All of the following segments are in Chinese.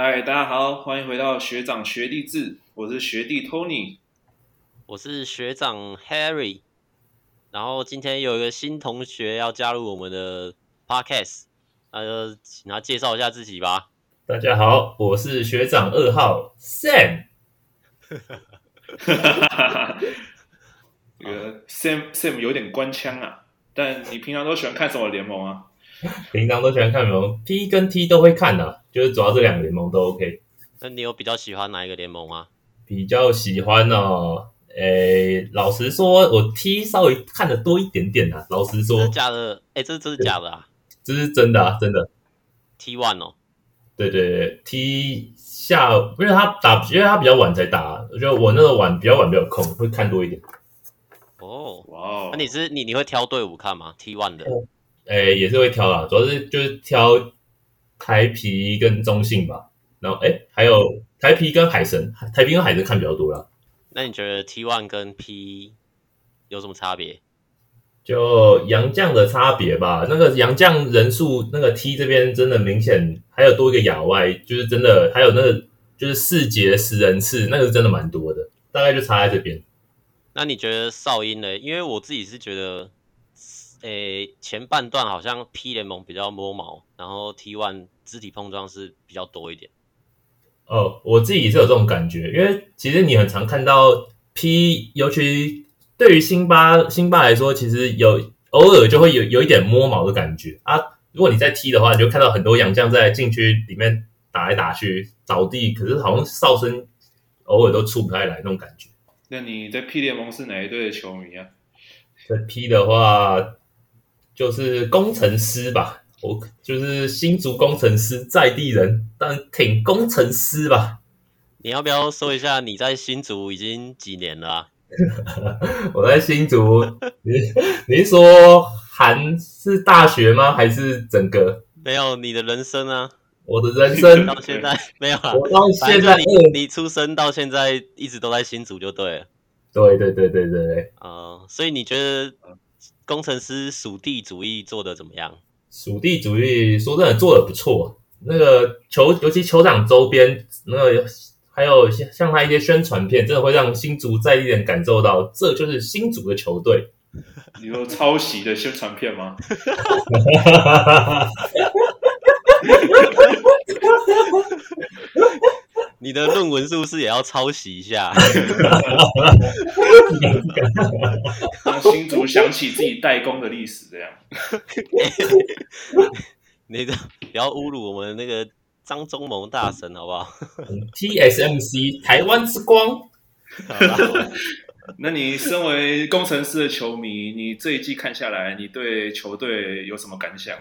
嗨，大家好，欢迎回到学长学弟制，我是学弟 Tony，我是学长 Harry，然后今天有一个新同学要加入我们的 Podcast，那就请他介绍一下自己吧。大家好，我是学长二号 Sam。哈哈哈哈这个 Sam Sam 有点官腔啊，但你平常都喜欢看什么联盟啊？平常都喜欢看联盟，P 跟 T 都会看的、啊，就是主要这两个联盟都 OK。那你有比较喜欢哪一个联盟吗？比较喜欢哦，诶，老实说，我 T 稍微看的多一点点啊。老实说，假的？诶，这这是假的啊？这是真的啊，真的。T one 哦，对对对，T 下，因为他打，因为他比较晚才打，我觉得我那个晚比较晚比较空，会看多一点。哦，哇哦，那你是你你会挑队伍看吗？T one 的？哦诶，也是会挑啦，主要是就是挑台皮跟中信吧，然后哎，还有台皮跟海神，台皮跟海神看比较多啦。那你觉得 T one 跟 P 有什么差别？就杨将的差别吧，那个杨将人数，那个 T 这边真的明显还有多一个亚外，就是真的还有那个就是四节十人次，那个是真的蛮多的，大概就差在这边。那你觉得少音呢？因为我自己是觉得。诶，前半段好像 P 联盟比较摸毛，然后 T one 肢体碰撞是比较多一点。哦，我自己是有这种感觉，因为其实你很常看到 P，尤其对于辛巴辛巴来说，其实有偶尔就会有有一点摸毛的感觉啊。如果你在踢的话，你就看到很多洋将在禁区里面打来打去倒地，可是好像哨声偶尔都出不太来那种感觉。那你在 P 联盟是哪一队的球迷啊？在 P 的话。就是工程师吧，我就是新竹工程师在地人，但挺工程师吧。你要不要说一下你在新竹已经几年了啊？我在新竹，你你是说还是大学吗？还是整个？没有你的人生啊，我的人生到现在没有啊。我到现在你你出生到现在一直都在新竹就对了。对对对对对对。啊、呃，所以你觉得？工程师属地主义做的怎么样？属地主义说真的做的不错。那个球，尤其球场周边，那个还有像像他一些宣传片，真的会让新竹在地人感受到，这就是新竹的球队。你有抄袭的宣传片吗？你的论文是不是也要抄袭一下？让新竹想起自己代工的历史，这样。你的不要侮辱我们那个张忠谋大神，好不好？TSMC 台湾之光。那你身为工程师的球迷，你这一季看下来，你对球队有什么感想？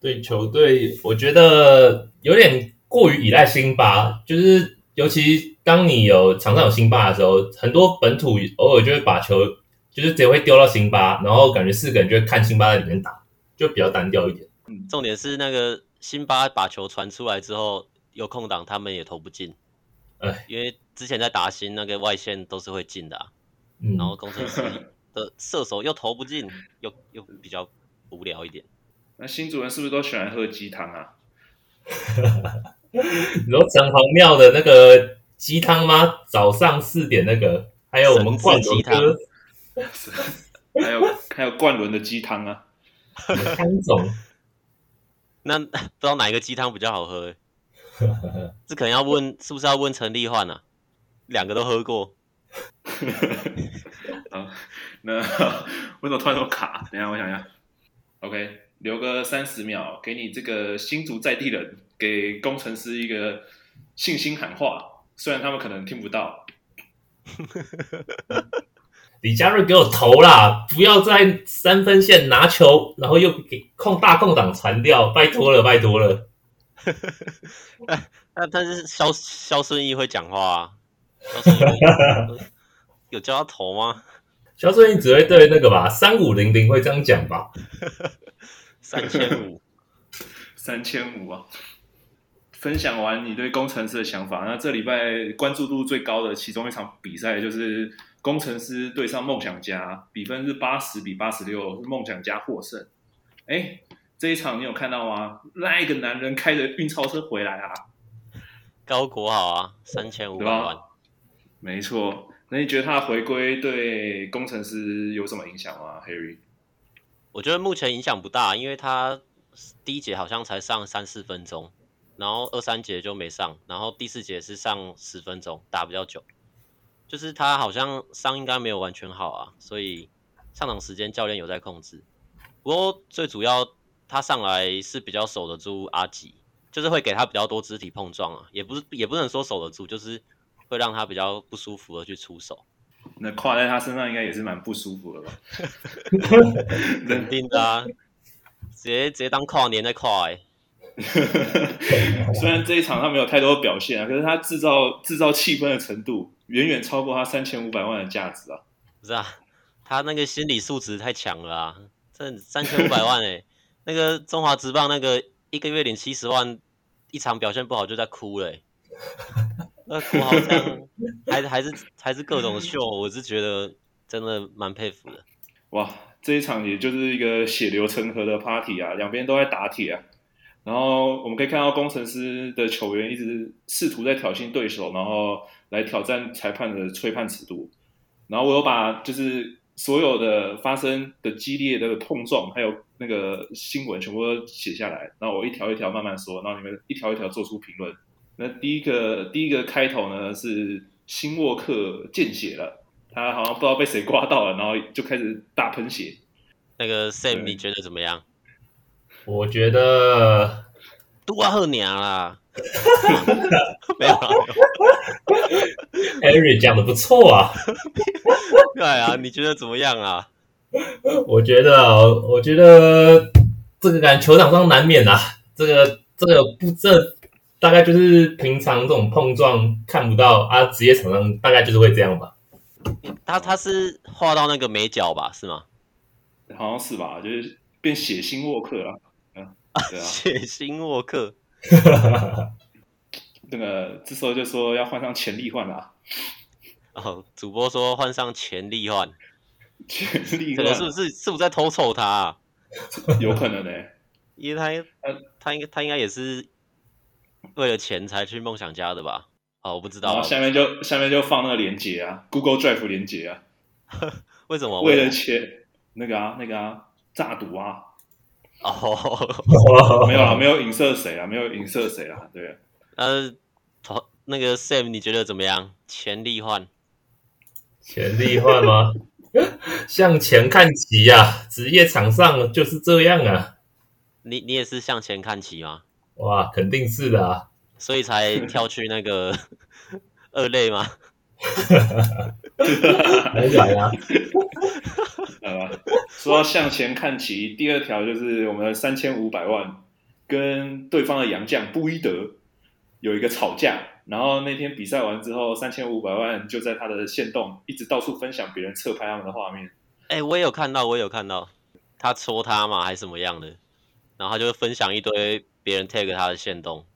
对球队，我觉得有点。过于依赖辛巴，就是尤其当你有场上有辛巴的时候，很多本土偶尔就会把球，就是直接会丢到辛巴，然后感觉四个人就会看辛巴在里面打，就比较单调一点。嗯，重点是那个辛巴把球传出来之后有空档，他们也投不进。哎，因为之前在打新那个外线都是会进的啊，嗯，然后工程师的射手又投不进，又又比较无聊一点。那新主人是不是都喜欢喝鸡汤啊？你说城隍庙的那个鸡汤吗？早上四点那个，还有我们冠伦哥，还有还有冠伦的鸡汤啊，汤总。那 不知道哪一个鸡汤比较好喝？这可能要问，是不是要问陈立焕啊？两个都喝过。啊，那为什么突然这么卡？等一下我想一下。OK，留个三十秒，给你这个新竹在地人。给工程师一个信心喊话，虽然他们可能听不到。李佳瑞给我投啦！不要在三分线拿球，然后又给空大空档传掉，拜托了，拜托了。那但是肖肖顺义会讲话啊？萧顺义有叫他投吗？肖顺义只会对那个吧，三五零零会这样讲吧？三千五，三千五啊！分享完你对工程师的想法，那这礼拜关注度最高的其中一场比赛就是工程师对上梦想家，比分是八十比八十六，是梦想家获胜。哎，这一场你有看到吗？那一个男人开着运钞车回来啊！高国好啊，三千五百万，没错。那你觉得他回归对工程师有什么影响吗，Harry？我觉得目前影响不大，因为他第一节好像才上三四分钟，然后二三节就没上，然后第四节是上十分钟，打比较久。就是他好像伤应该没有完全好啊，所以上场时间教练有在控制。不过最主要他上来是比较守得住阿吉，就是会给他比较多肢体碰撞啊，也不是也不能说守得住，就是。会让他比较不舒服的去出手，那跨在他身上应该也是蛮不舒服的吧？肯定的啊，直接直接当跨年在跨哎。虽然这一场他没有太多表现啊，可是他制造制造气氛的程度远远超过他三千五百万的价值啊！不是啊，他那个心理素质太强了啊！这三千五百万哎，那个中华职棒那个一个月领七十万，一场表现不好就在哭了。那哭好像还是还是还是各种秀，我是觉得真的蛮佩服的。哇，这一场也就是一个血流成河的 party 啊，两边都在打铁啊。然后我们可以看到工程师的球员一直试图在挑衅对手，然后来挑战裁判的吹判尺度。然后我又把就是所有的发生的激烈的碰撞，还有那个新闻全部都写下来，然后我一条一条慢慢说，然后你们一条一条做出评论。那第一个第一个开头呢是辛沃克见血了，他好像不知道被谁刮到了，然后就开始大喷血。那个 Sam 你觉得怎么样？我觉得杜阿赫娘啦，没有啦，Harry 讲的不错啊。对啊，你觉得怎么样啊？我觉得，我觉得这个感觉球场上难免啊，这个这个不这。大概就是平常这种碰撞看不到啊，职业场上大概就是会这样吧。他他是画到那个眉角吧，是吗？好像是吧，就是变血腥沃克了。嗯，对啊，血腥沃克。那个这时候就说要换上潜力换了。哦，主播说换上潜力换，潜力换是不是是不是在偷瞅他啊？有可能呢、欸，因为他他应该他应该也是。为了钱才去梦想家的吧？哦，我不知道。下面就下面就放那个链接啊，Google Drive 链接啊。为什么？为了钱？那个啊，那个啊，诈赌啊。哦，没有啊，没有影射谁啊，没有影射谁啊，对。呃，那个 Sam，你觉得怎么样？潜力换？潜力换吗？向前看齐呀、啊，职业场上就是这样啊。你你也是向前看齐吗？哇，肯定是的啊，所以才跳去那个 二类吗？没来啊。好吧，说到向前看齐，第二条就是我们的三千五百万跟对方的洋将布伊德有一个吵架，然后那天比赛完之后，三千五百万就在他的线洞一直到处分享别人侧拍他们的画面。哎、欸，我也有看到，我也有看到，他戳他嘛，还是什么样的，然后他就分享一堆。别人 tag 他的线动，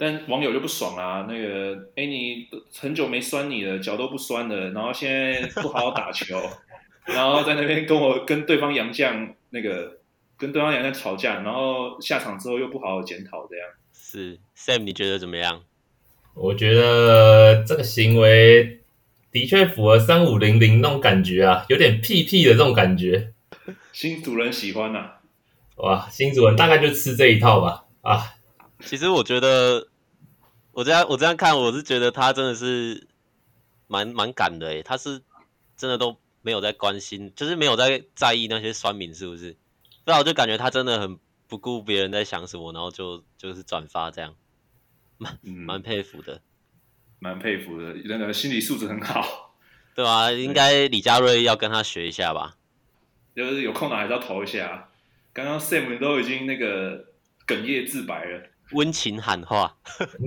但网友就不爽啊。那个，哎、欸，你很久没酸你了，脚都不酸了，然后现在不好好打球，然后在那边跟我跟对方杨将那个跟对方杨将吵架，然后下场之后又不好好检讨，这样。是 Sam，你觉得怎么样？我觉得这个行为的确符合三五零零那种感觉啊，有点屁屁的这种感觉。新主人喜欢呐、啊。哇，新主人大概就吃这一套吧啊！其实我觉得，我这样我这样看，我是觉得他真的是蛮蛮敢的诶，他是真的都没有在关心，就是没有在在意那些酸民是不是？那我就感觉他真的很不顾别人在想什么，然后就就是转发这样，蛮蛮佩服的，蛮佩服的，那个心理素质很好，对吧？应该李佳瑞要跟他学一下吧，就是有空档还是要投一下。刚刚 Sam 都已经那个哽咽自白了，温情喊话，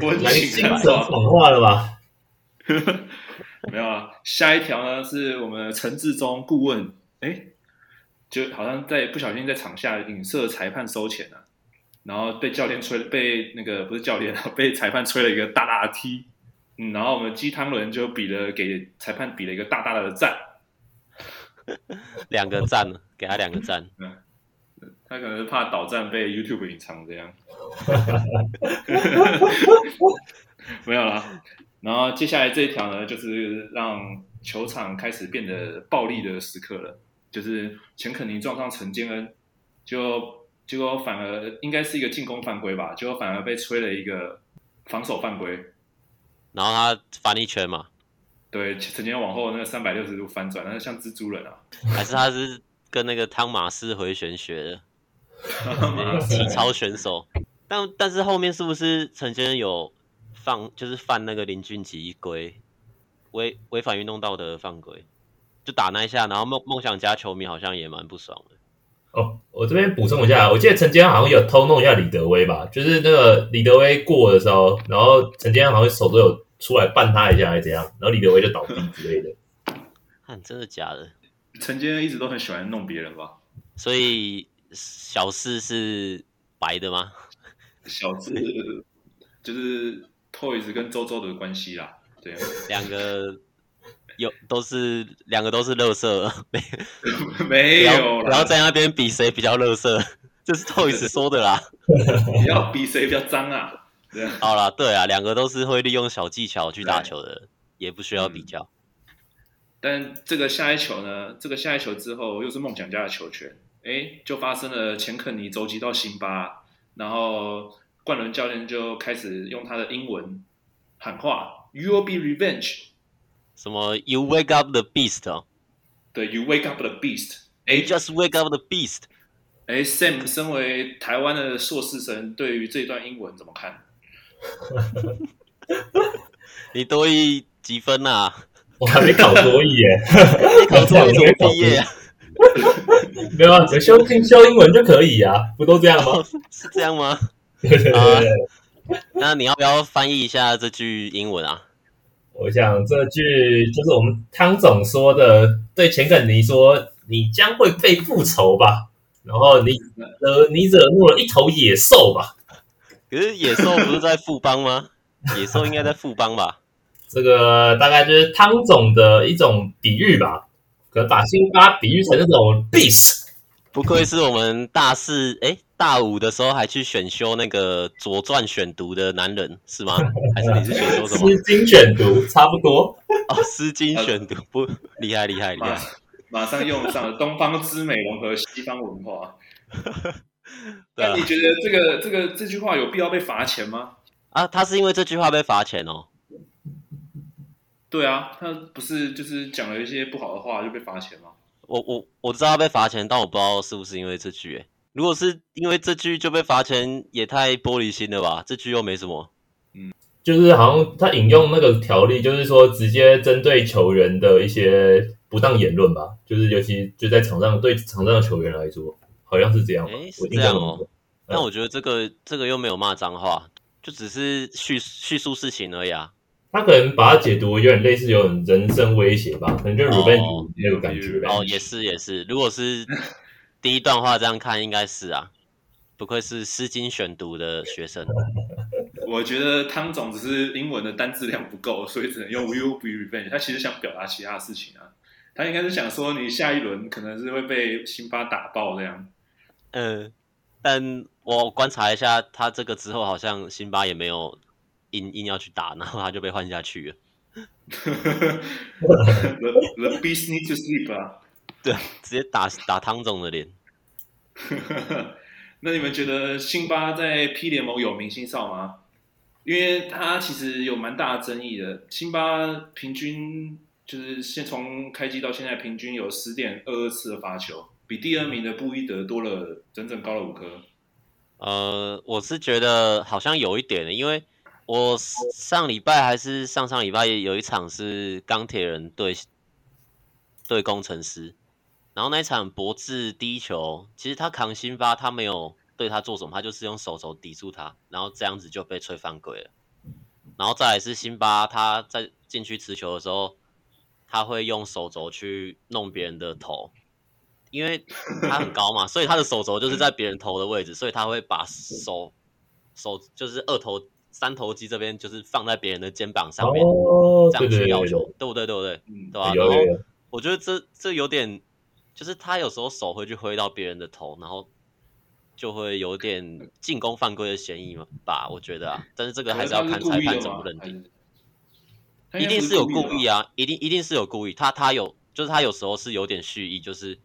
温情喊话，喊话了吧？没有啊，下一条呢是我们陈志忠顾问，哎，就好像在不小心在场下影射裁判收钱了，然后被教练吹，被那个不是教练啊，被裁判吹了一个大大的 T，嗯，然后我们鸡汤轮就比了给裁判比了一个大大的赞，两个赞，给他两个赞，嗯。他可能是怕导赞被 YouTube 隐藏这样。没有啦。然后接下来这一条呢，就是让球场开始变得暴力的时刻了，就是钱肯尼撞上陈建恩，就结果反而应该是一个进攻犯规吧，结果反而被吹了一个防守犯规，然后他翻一圈嘛，对，陈坚恩往后那个三百六十度翻转，那是像蜘蛛人啊，还 是他是跟那个汤马斯回旋学的。体操选手，但但是后面是不是陈先生有？犯就是犯那个林俊杰规违违反运动道德的犯规，就打那一下，然后梦梦想家球迷好像也蛮不爽的。哦，我这边补充一下，我记得陈坚好像有偷弄一下李德威吧，就是那个李德威过的时候，然后陈坚好像手都有出来绊他一下，还是怎样，然后李德威就倒地之类的。看，真的假的？陈坚一直都很喜欢弄别人吧？所以小四是白的吗？小智就是。Toys 跟周周的关系啦，对，两个有都是两个都是乐色，没 没有啦，然后在那边比谁比较乐色，这是 Toys 说的啦，要比谁比较脏啊？对啊，好啦，对啊，两个都是会利用小技巧去打球的，也不需要比较。但这个下一球呢？这个下一球之后又是梦想家的球权，哎，就发生了钱肯尼肘击到辛巴，然后。冠伦教练就开始用他的英文喊话：“You will be revenge。”什么？You wake up the beast 哦？对，You wake up the beast。哎，Just wake up the beast。哎，Sam，身为台湾的硕士生，对于这段英文怎么看？你多一几分啊？我还没考多一耶，你考多一怎么毕业啊？没有啊，只修听修英文就可以啊，不都这样吗？是这样吗？对对对，那你要不要翻译一下这句英文啊？我想这句就是我们汤总说的，对钱肯尼说：“你将会被复仇吧？”然后你呃，你惹怒了一头野兽吧？可是野兽不是在富邦吗？野兽应该在富邦吧？这个大概就是汤总的一种比喻吧，可能把辛巴比喻成那种 beast。不愧是我们大四哎。大五的时候还去选修那个《左传》选读的男人是吗？还是你是选修什么？诗经选读差不多哦，诗经选读不厉害厉害厉害，马上用上了东方之美融合西方文化。那、啊、你觉得这个这个这句话有必要被罚钱吗？啊，他是因为这句话被罚钱哦。对啊，他不是就是讲了一些不好的话就被罚钱吗？我我我知道他被罚钱，但我不知道是不是因为这句诶。如果是因为这句就被罚钱，也太玻璃心了吧？这句又没什么，嗯，就是好像他引用那个条例，就是说直接针对球员的一些不当言论吧，就是尤其就在场上对场上的球员来说，好像是这样。哎，是这样哦。但我觉得这个这个又没有骂脏话，就只是叙叙述事情而已啊。他可能把它解读有点类似有人身威胁吧，可能就 revenge 那个感觉。哦，也是也是，如果是。第一段话这样看应该是啊，不愧是诗经选读的学生。我觉得汤总只是英文的单字量不够，所以只能用 will be revenge。他其实想表达其他事情啊，他应该是想说你下一轮可能是会被辛巴打爆这样。嗯，但我观察一下，他这个之后好像辛巴也没有硬硬要去打，然后他就被换下去了。the, the beast needs to sleep 啊。对，直接打打汤总的脸。那你们觉得辛巴在 P 联盟有明星哨吗？因为他其实有蛮大的争议的。辛巴平均就是先从开机到现在，平均有十点二二次的罚球，比第二名的布伊德多了整整高了五颗。呃，我是觉得好像有一点的，因为我上礼拜还是上上礼拜有一场是钢铁人对对工程师。然后那一场博智第一球，其实他扛辛巴，他没有对他做什么，他就是用手肘抵住他，然后这样子就被吹犯规了。然后再来是辛巴，他在禁区持球的时候，他会用手肘去弄别人的头，因为他很高嘛，所以他的手肘就是在别人头的位置，所以他会把手手就是二头三头肌这边就是放在别人的肩膀上面，哦、这样去要求，对不对？对不对？嗯，对吧？然后我觉得这这有点。就是他有时候手会去挥到别人的头，然后就会有点进攻犯规的嫌疑嘛吧？我觉得啊，但是这个还是要看裁判怎么认定。一定是有故意啊，一定一定是有故意。他他有，就是他有时候是有点蓄意，就是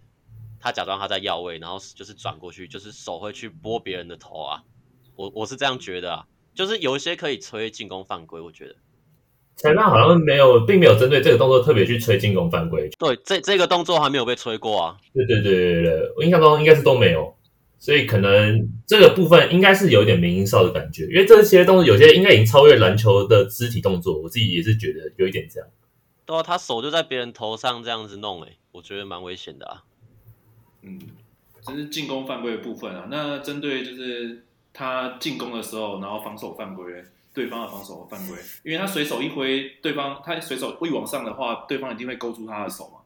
他假装他在要位，然后就是转过去，就是手会去拨别人的头啊。我我是这样觉得啊，就是有一些可以吹进攻犯规，我觉得。裁判好像没有，并没有针对这个动作特别去吹进攻犯规。对，这这个动作还没有被吹过啊。对对对对对，我印象中应该是都没有，所以可能这个部分应该是有点明英少的感觉，因为这些动作有些应该已经超越篮球的肢体动作，我自己也是觉得有一点这样。对啊，他手就在别人头上这样子弄，哎，我觉得蛮危险的啊。嗯，这是进攻犯规的部分啊。那针对就是他进攻的时候，然后防守犯规。对方的防守犯规，因为他随手一挥，对方他随手一往上的话，对方一定会勾住他的手嘛。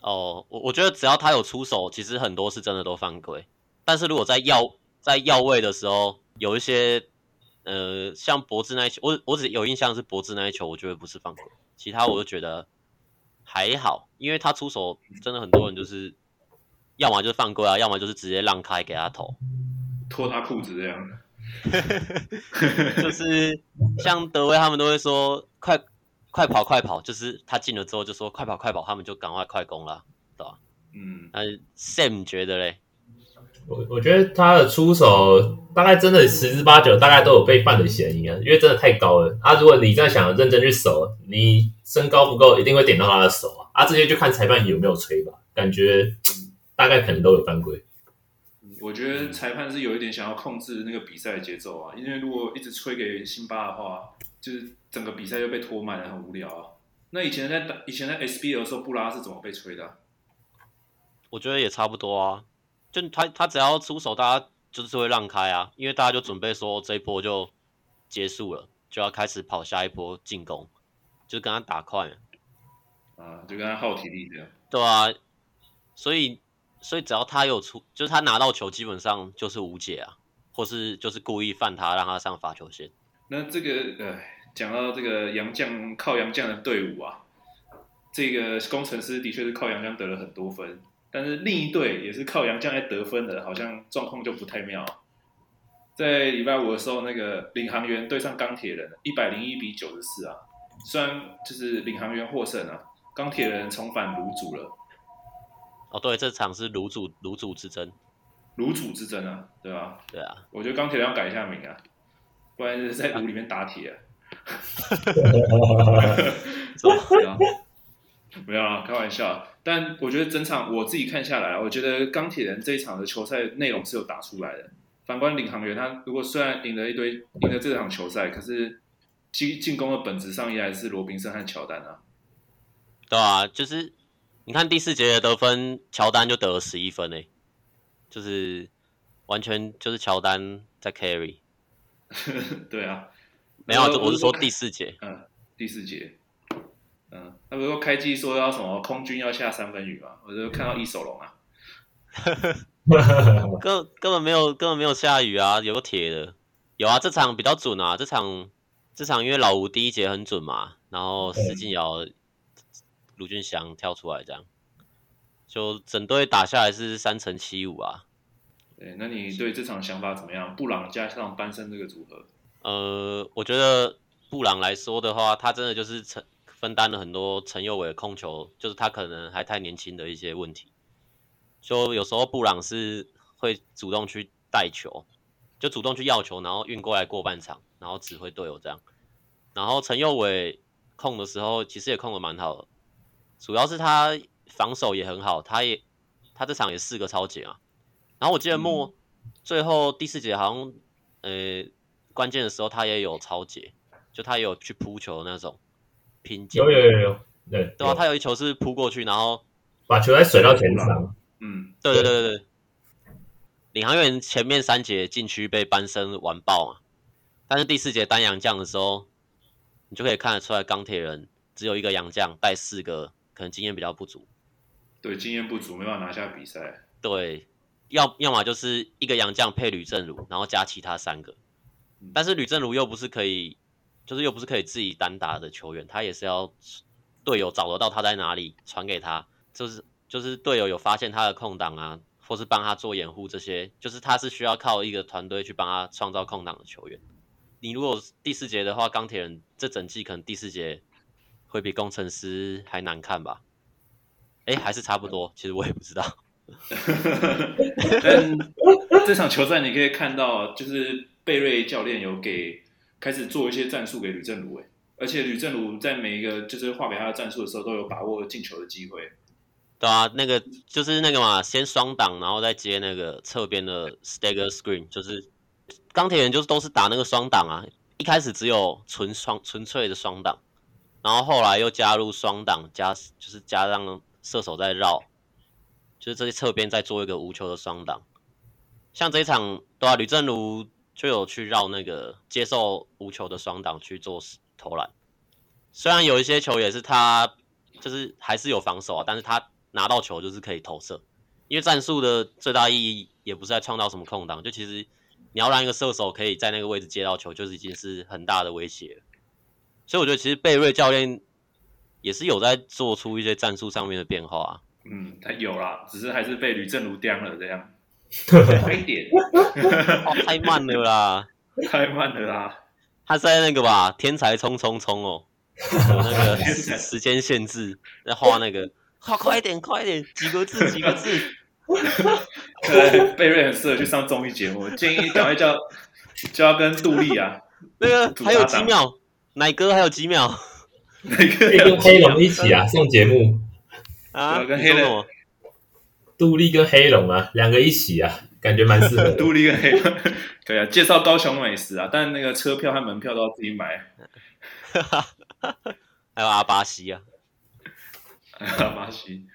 哦，我我觉得只要他有出手，其实很多是真的都犯规。但是如果在要在要位的时候，有一些呃，像博智那一球，我我只有印象是博智那一球，我觉得不是犯规，其他我就觉得还好，因为他出手真的很多人就是要么就是犯规啊，要么就是直接让开给他投，脱他裤子这样。就是像德威他们都会说快快跑快跑，就是他进了之后就说快跑快跑，他们就赶快快攻了，对吧？嗯，那 Sam 觉得嘞？我我觉得他的出手大概真的十之八九，大概都有被犯的嫌疑啊，因为真的太高了啊！如果你在想认真去守，你身高不够，一定会点到他的手啊！啊，这些就看裁判有没有吹吧，感觉大概可能都有犯规。我觉得裁判是有一点想要控制那个比赛的节奏啊，因为如果一直吹给辛巴的话，就是整个比赛就被拖慢了，很无聊啊。那以前在打，以前在 SBL 的时候，布拉是怎么被吹的啊？我觉得也差不多啊，就他他只要出手，大家就是会让开啊，因为大家就准备说这一波就结束了，就要开始跑下一波进攻，就跟他打快啊，就跟他耗体力这样。对啊，所以。所以只要他有出，就是他拿到球，基本上就是无解啊，或是就是故意犯他，让他上罚球线。那这个呃，讲到这个杨将靠杨将的队伍啊，这个工程师的确是靠杨将得了很多分，但是另一队也是靠杨将来得分的，好像状况就不太妙。在礼拜五的时候，那个领航员对上钢铁人，一百零一比九十四啊，虽然就是领航员获胜啊，钢铁人重返炉主了。哦，对，这场是炉主炉主之争，炉主之争啊，对啊？对啊，我觉得钢铁人要改一下名啊，不然是在炉里面打铁啊。没有啊，开玩笑。但我觉得整场我自己看下来，我觉得钢铁人这一场的球赛内容是有打出来的。反观领航员，他如果虽然赢了一堆，赢了这场球赛，可是进进攻的本质上依然是罗宾森和乔丹啊。对啊，就是。你看第四节的得分，乔丹就得了十一分诶，就是完全就是乔丹在 carry。对啊，没有，我是说第四节。嗯，第四节。嗯，他不是说开季说要什么空军要下三分雨嘛？我就看到一手龙啊。根根本没有根本没有下雨啊，有个铁的。有啊，这场比较准啊，这场这场因为老吴第一节很准嘛，然后施晋尧。卢俊祥跳出来，这样就整队打下来是三乘七五啊。对，那你对这场想法怎么样？布朗加上班森这个组合，呃，我觉得布朗来说的话，他真的就是承分担了很多陈佑伟的控球，就是他可能还太年轻的一些问题。就有时候布朗是会主动去带球，就主动去要球，然后运过来过半场，然后指挥队友这样。然后陈佑伟控的时候，其实也控的蛮好的。主要是他防守也很好，他也他这场也四个超节啊。然后我记得莫、嗯、最后第四节好像呃关键的时候他也有超节，就他也有去扑球的那种拼接。有有有有，对对啊，他有一球是扑过去，然后把球再甩到前场。嗯，对对对对对。领航员前面三节禁区被班森完爆嘛，但是第四节单洋将的时候，你就可以看得出来钢铁人只有一个洋将带四个。可能经验比较不足，对，经验不足没办法拿下比赛。对，要要么就是一个洋将配吕正儒，然后加其他三个。嗯、但是吕正儒又不是可以，就是又不是可以自己单打的球员，他也是要队友找得到他在哪里，传给他，就是就是队友有发现他的空档啊，或是帮他做掩护，这些就是他是需要靠一个团队去帮他创造空档的球员。你如果第四节的话，钢铁人这整季可能第四节会比工程师还难看吧？哎，还是差不多，其实我也不知道。但这场球赛你可以看到，就是贝瑞教练有给开始做一些战术给吕正儒，哎，而且吕正儒在每一个就是画给他的战术的时候，都有把握进球的机会。对啊，那个就是那个嘛，先双挡，然后再接那个侧边的 stagger screen，就是钢铁人就是都是打那个双挡啊。一开始只有纯双纯粹的双挡，然后后来又加入双挡加就是加上射手在绕，就是这些侧边再做一个无球的双挡。像这一场，对啊，吕正如就有去绕那个接受无球的双挡去做投篮。虽然有一些球也是他就是还是有防守啊，但是他。拿到球就是可以投射，因为战术的最大意义也不是在创造什么空档，就其实你要让一个射手可以在那个位置接到球，就是已经是很大的威胁了。所以我觉得其实贝瑞教练也是有在做出一些战术上面的变化啊。嗯，他有啦，只是还是被吕政儒钉了这样，快一点、哦，太慢了啦，太慢了啦。他在那个吧，天才冲冲冲哦，有那个时间限制在画那个。画，快一点，快一点，几个字，几个字。对，贝瑞很适合去上综艺节目，建议赶快叫叫他跟杜丽啊，那个还有几秒，奶哥还有几秒，奶哥跟黑龙一起啊 上节目啊，跟黑龙，杜丽跟黑龙啊两个一起啊，感觉蛮适合。杜丽跟黑龙，对啊，介绍高雄美食啊，但那个车票和门票都要自己买。还有阿巴西啊。阿巴西，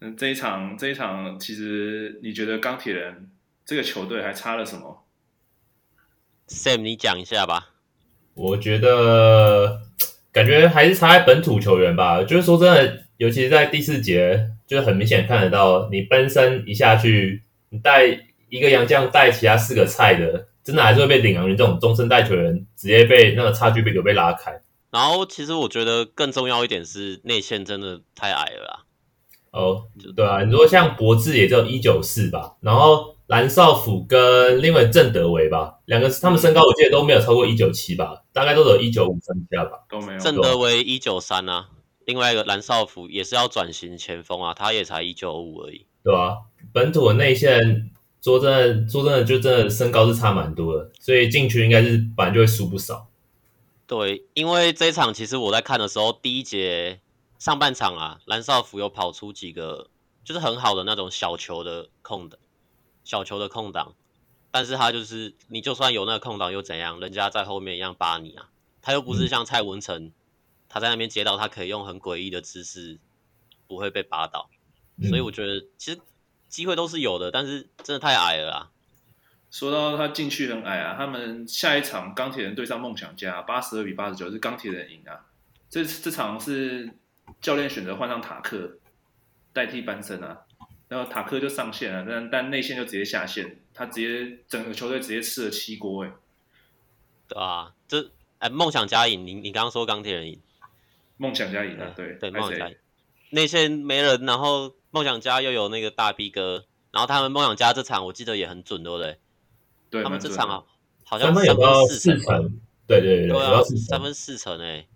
嗯，这一场这一场，其实你觉得钢铁人这个球队还差了什么？Sam，你讲一下吧。我觉得感觉还是差在本土球员吧。就是说真的，尤其是在第四节，就是很明显看得到，你奔身一下去，你带一个洋将带其他四个菜的，真的还是会被领航员这种中生代球员直接被那个差距被有被拉开。然后，其实我觉得更重要一点是内线真的太矮了啦。哦，对啊，你说像博智也只有一九四吧，然后蓝少辅跟另外郑德维吧，两个他们身高我记得都没有超过一九七吧，大概都有一九五上下吧，都没有。郑德维一九三啊，另外一个蓝少辅也是要转型前锋啊，他也才一九五而已。对啊，本土的内线说真的，说真的就真的身高是差蛮多的，所以禁区应该是本来就会输不少。对，因为这一场其实我在看的时候，第一节上半场啊，蓝少辅有跑出几个就是很好的那种小球的空的，小球的空档，但是他就是你就算有那个空档又怎样，人家在后面一样扒你啊，他又不是像蔡文成，嗯、他在那边接到他可以用很诡异的姿势不会被扒倒，嗯、所以我觉得其实机会都是有的，但是真的太矮了啊。说到他禁区很矮啊，他们下一场钢铁人对上梦想家，八十二比八十九是钢铁人赢啊。这这场是教练选择换上塔克代替班森啊，然后塔克就上线了，但但内线就直接下线，他直接整个球队直接吃了七锅哎。对啊，这哎梦想家赢，你你刚刚说钢铁人赢，梦想家赢啊，对对，梦想家赢，内线没人，然后梦想家又有那个大 B 哥，然后他们梦想家这场我记得也很准，对不对？对他们这场啊，好像三分四成，对对对，对啊，三分四成哎，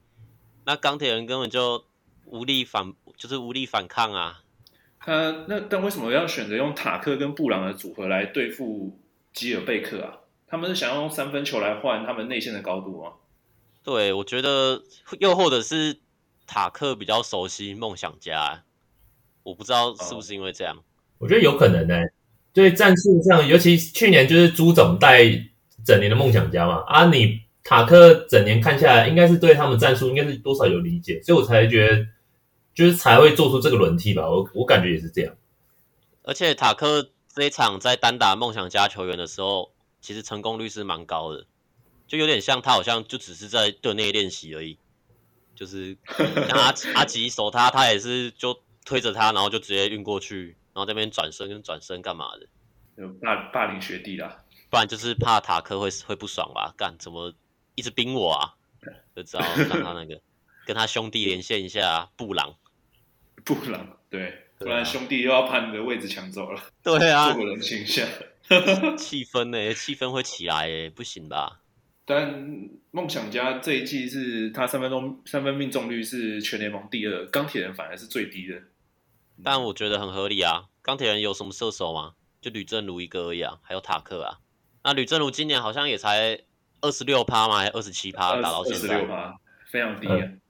那钢铁人根本就无力反，就是无力反抗啊。他那但为什么要选择用塔克跟布朗的组合来对付吉尔贝克啊？他们是想要用三分球来换他们内线的高度吗？对，我觉得又或者是塔克比较熟悉梦想家，我不知道是不是因为这样。哦、我觉得有可能呢、欸。对战术上，尤其去年就是朱总带整年的梦想家嘛，啊，你塔克整年看下来，应该是对他们战术应该是多少有理解，所以我才觉得就是才会做出这个轮替吧，我我感觉也是这样。而且塔克这一场在单打梦想家球员的时候，其实成功率是蛮高的，就有点像他好像就只是在队内练习而已，就是像阿 阿吉守他，他也是就推着他，然后就直接运过去。然后这边转身跟转身干嘛的？就霸霸凌学弟啦，不然就是怕塔克会会不爽吧？干怎么一直冰我啊？就知道让他那个跟他兄弟连线一下布朗。布朗对，不然兄弟又要把你的位置抢走了。对啊，做个人形象，气氛呢、欸？气氛会起来诶、欸，不行吧？但梦想家这一季是他三分钟三分命中率是全联盟第二，钢铁人反而是最低的。但我觉得很合理啊，钢铁人有什么射手吗？就吕正如一个而已啊，还有塔克啊。那吕正如今年好像也才二十六趴吗？还二十七趴打到现在？二十六趴，非常低啊。嗯、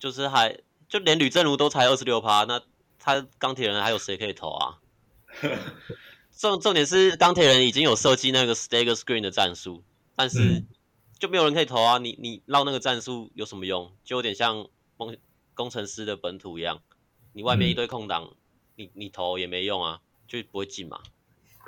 就是还就连吕正儒都才二十六趴，那他钢铁人还有谁可以投啊？重重点是钢铁人已经有设计那个 stagger screen 的战术，但是就没有人可以投啊！你你绕那个战术有什么用？就有点像工工程师的本土一样，你外面一堆空档，嗯、你你投也没用啊，就不会进嘛。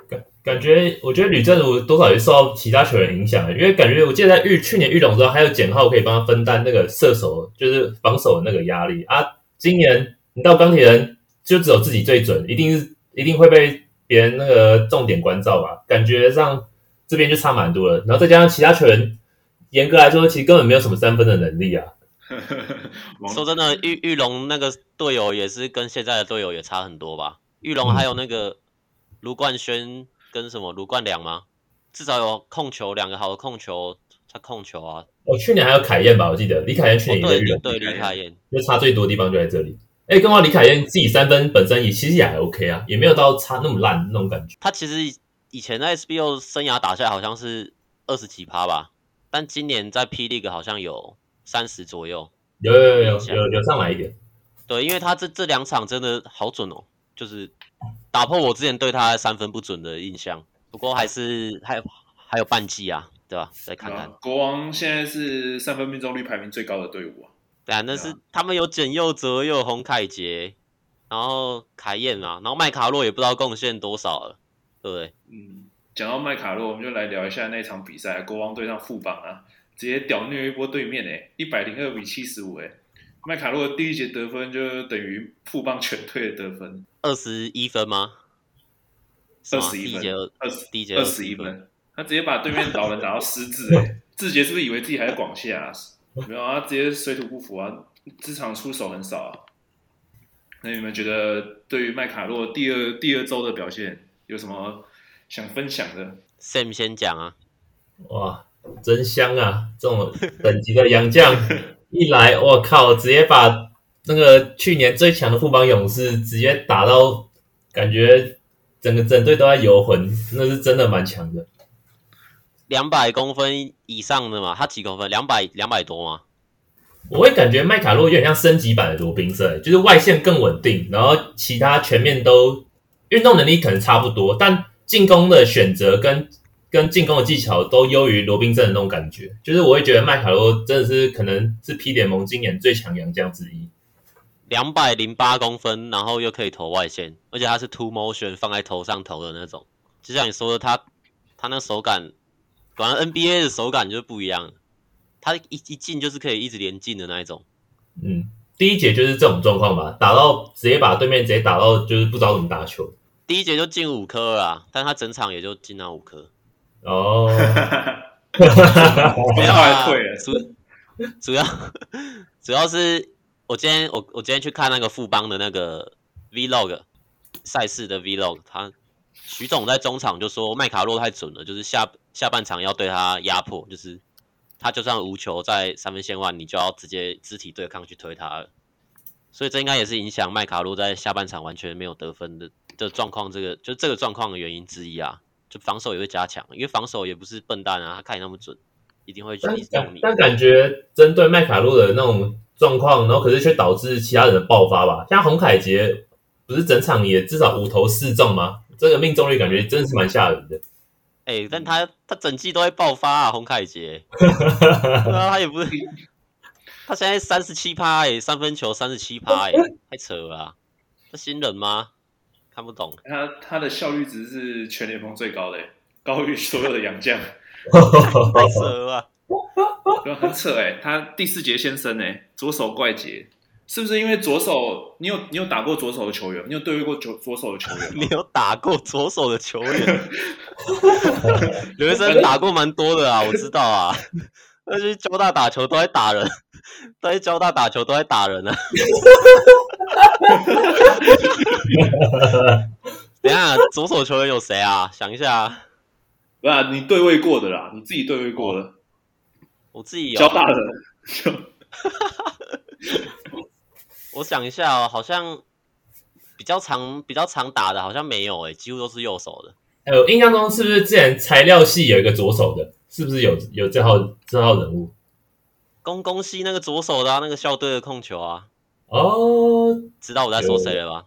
感感觉我觉得吕正如多少也受到其他球员影响，因为感觉我记得在玉去年玉龙之后还有简浩可以帮他分担那个射手就是防守的那个压力啊，今年你到钢铁人就只有自己最准，一定是一定会被。别人那个重点关照吧，感觉上这边就差蛮多了。然后再加上其他球员，严格来说，其实根本没有什么三分的能力啊。说真的，玉玉龙那个队友也是跟现在的队友也差很多吧？玉龙还有那个卢冠轩跟什么卢冠良吗？至少有控球两个好的控球，他控球啊。哦，去年还有凯燕吧？我记得李凯燕去年也对对李凯燕，就差最多的地方就在这里。哎，更何况李凯燕自己三分本身也其实也还 OK 啊，也没有到差那么烂那种感觉。他其实以前在 SBO 生涯打下来好像是二十几趴吧，但今年在 P League 好像有三十左右。有有有有有有上来一点。对，因为他这这两场真的好准哦，就是打破我之前对他三分不准的印象。不过还是还有还有半季啊，对吧？再看看。国王现在是三分命中率排名最高的队伍啊。对啊，那是他们有简佑哲，又有洪凯杰，然后凯燕啊，然后麦卡洛也不知道贡献多少了，对不对？嗯，讲到麦卡洛，我们就来聊一下那场比赛，国王对上富邦啊，直接屌虐一波对面诶，一百零二比七十五诶，麦卡洛第一节得分就等于富邦全队的得分，二十一分吗？二十一分，二十第一节二十一分，他直接把对面老人打到失智诶，志杰是不是以为自己还在广厦啊？没有啊，直接水土不服啊，这场出手很少啊。那你们觉得对于麦卡洛第二第二周的表现有什么想分享的？Sam 先讲啊。哇，真香啊！这种等级的洋将 一来，我靠，直接把那个去年最强的富邦勇士直接打到，感觉整个整队都在游魂，那是真的蛮强的。两百公分以上的嘛，他几公分？两百两百多吗？我会感觉麦卡洛有点像升级版的罗宾森，就是外线更稳定，然后其他全面都运动能力可能差不多，但进攻的选择跟跟进攻的技巧都优于罗宾森的那种感觉。就是我会觉得麦卡洛真的是可能是 P 联盟今年最强洋将之一。两百零八公分，然后又可以投外线，而且他是 two motion 放在头上投的那种，就像你说的，他他那手感。果然 NBA 的手感就不一样，他一一进就是可以一直连进的那一种。嗯，第一节就是这种状况吧，打到直接把对面直接打到就是不知道怎么打球。第一节就进五颗了，但他整场也就进那五颗。哦，没他退了。主主要主要是我今天我我今天去看那个富邦的那个 Vlog 赛事的 Vlog，他徐总在中场就说麦卡洛太准了，就是下。下半场要对他压迫，就是他就算无球在三分线外，你就要直接肢体对抗去推他了。所以这应该也是影响麦卡洛在下半场完全没有得分的的状况，这个就这个状况的原因之一啊。就防守也会加强，因为防守也不是笨蛋啊，他看你那么准，一定会去动你。但感觉针对麦卡洛的那种状况，然后可是却导致其他人的爆发吧。像洪凯杰不是整场也至少五投四中吗？这个命中率感觉真的是蛮吓人的。哎、欸，但他他整季都会爆发啊，洪凯杰，对啊，他也不是，他现在三十七趴哎，三分球三十七趴哎，太扯了啊，这新人吗？看不懂。他他的效率值是全联盟最高的，高于所有的洋将，太扯了，对，很扯哎，他第四节先生哎，左手怪杰。是不是因为左手？你有你有打过左手的球员？你有对位过左左手的球员？你有打过左手的球员？刘医生打过蛮多的啊，我知道啊。那些交大打球都在打人。在交大打球都在打人啊！等一下，左手球员有谁啊？想一下，不是你对位过的啦，你自己对位过的。我自己有交大的，我想一下哦，好像比较常比较常打的，好像没有诶，几乎都是右手的。哎，我印象中是不是之前材料系有一个左手的？是不是有有这号这号人物？公公西那个左手的、啊、那个校队的控球啊。哦，知道我在说谁了吧？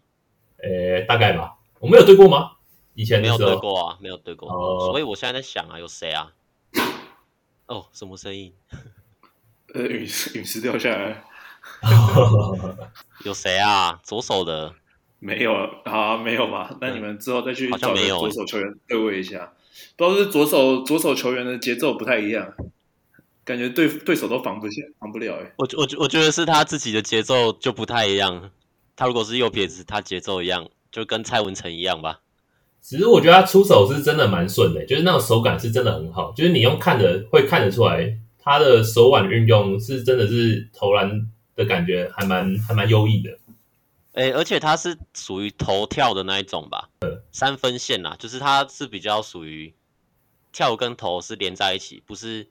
呃，大概吧。我没有对过吗？以前没有对过啊，没有对过。哦，所以我现在在想啊，有谁啊？哦，什么声音？呃，陨石陨石掉下来。有谁啊？左手的。没有啊，没有吧？那你们之后再去找个左手球员对位一下，欸、不知道是左手左手球员的节奏不太一样，感觉对对手都防不下，防不了哎。我我我觉得是他自己的节奏就不太一样。他如果是右撇子，他节奏一样，就跟蔡文成一样吧。其实我觉得他出手是真的蛮顺的，就是那种手感是真的很好，就是你用看的会看得出来，他的手腕运用是真的是投篮的感觉还蛮还蛮优异的。哎、欸，而且他是属于头跳的那一种吧？三分线呐，就是他是比较属于跳跟头是连在一起，不是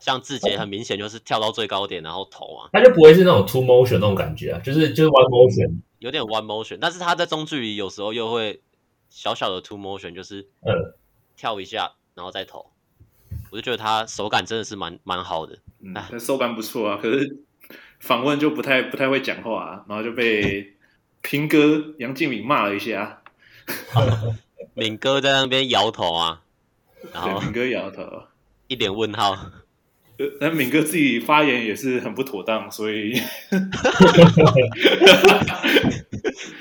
像志杰很明显就是跳到最高点然后投啊。他就不会是那种 two motion 那种感觉啊，就是就是 one motion，有点 one motion，但是他在中距离有时候又会小小的 two motion，就是跳一下然后再投。我就觉得他手感真的是蛮蛮好的，嗯，他手感不错啊。可是访问就不太不太会讲话啊，然后就被。平哥杨敬敏骂了一下，敏哥在那边摇头啊，然后敏哥摇头，一脸问号。呃，那敏哥自己发言也是很不妥当，所以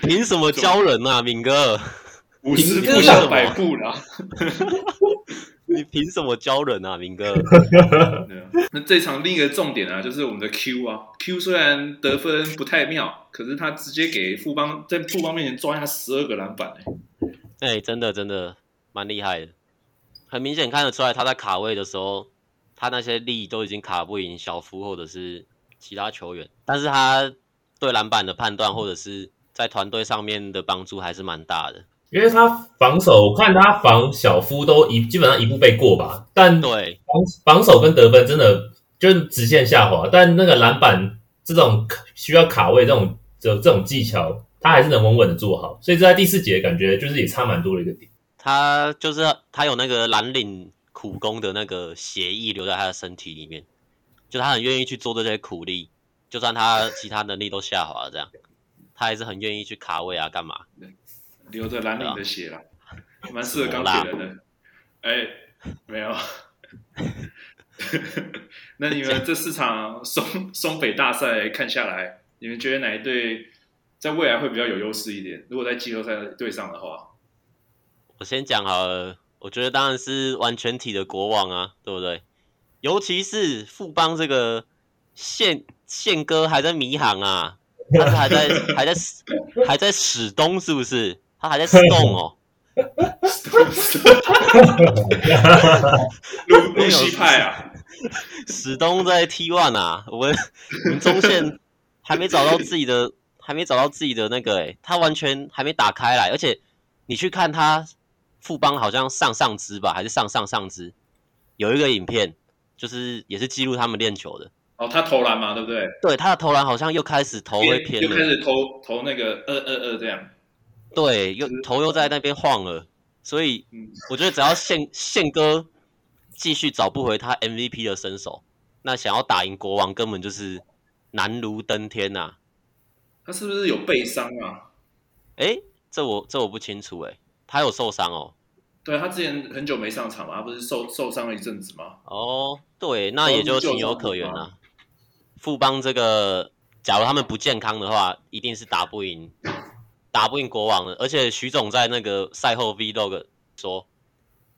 凭什么 教人啊，敏哥？五十步笑百步啦。你 凭什么教人啊，明哥？那这场另一个重点啊，就是我们的 Q 啊，Q 虽然得分不太妙，可是他直接给富邦在富邦面前抓下十二个篮板哎、欸，真的真的蛮厉害的，很明显看得出来他在卡位的时候，他那些力都已经卡不赢小夫或者是其他球员，但是他对篮板的判断或者是在团队上面的帮助还是蛮大的。因为他防守，我看他防小夫都一基本上一步被过吧，但对。防防守跟得分真的就是直线下滑，但那个篮板这种需要卡位这种这这种技巧，他还是能稳稳的做好，所以在第四节感觉就是也差蛮多的一个点。他就是他有那个蓝领苦工的那个协议留在他的身体里面，就他很愿意去做这些苦力，就算他其他能力都下滑了，这样。他还是很愿意去卡位啊，干嘛？流着蓝领的血啦，蛮适合钢铁人的。哎、欸，没有。那你们这四场松松 北大赛看下来，你们觉得哪一队在未来会比较有优势一点？如果在季后赛对上的话，我先讲好了。我觉得当然是完全体的国王啊，对不对？尤其是富邦这个宪宪哥还在迷航啊，他是还在还在还在始东，是不是？他还在始动哦，露露西派啊，史东在 T1 啊，我们我们中线还没找到自己的，还没找到自己的那个诶，他完全还没打开来，而且你去看他富邦好像上上支吧，还是上上上支，有一个影片就是也是记录他们练球的。哦，他投篮嘛，对不对？对，他的投篮好像又开始投会偏了，又开始投投那个二二二这样。对，又头又在那边晃了，所以我觉得只要宪宪哥继续找不回他 MVP 的身手，那想要打赢国王根本就是难如登天呐、啊。他是不是有背伤啊？哎，这我这我不清楚哎，他有受伤哦。对，他之前很久没上场嘛，他不是受受伤了一阵子吗？哦，对，那也就情有可原了、啊。富邦这个，假如他们不健康的话，一定是打不赢。打不赢国王了，而且徐总在那个赛后 Vlog 说，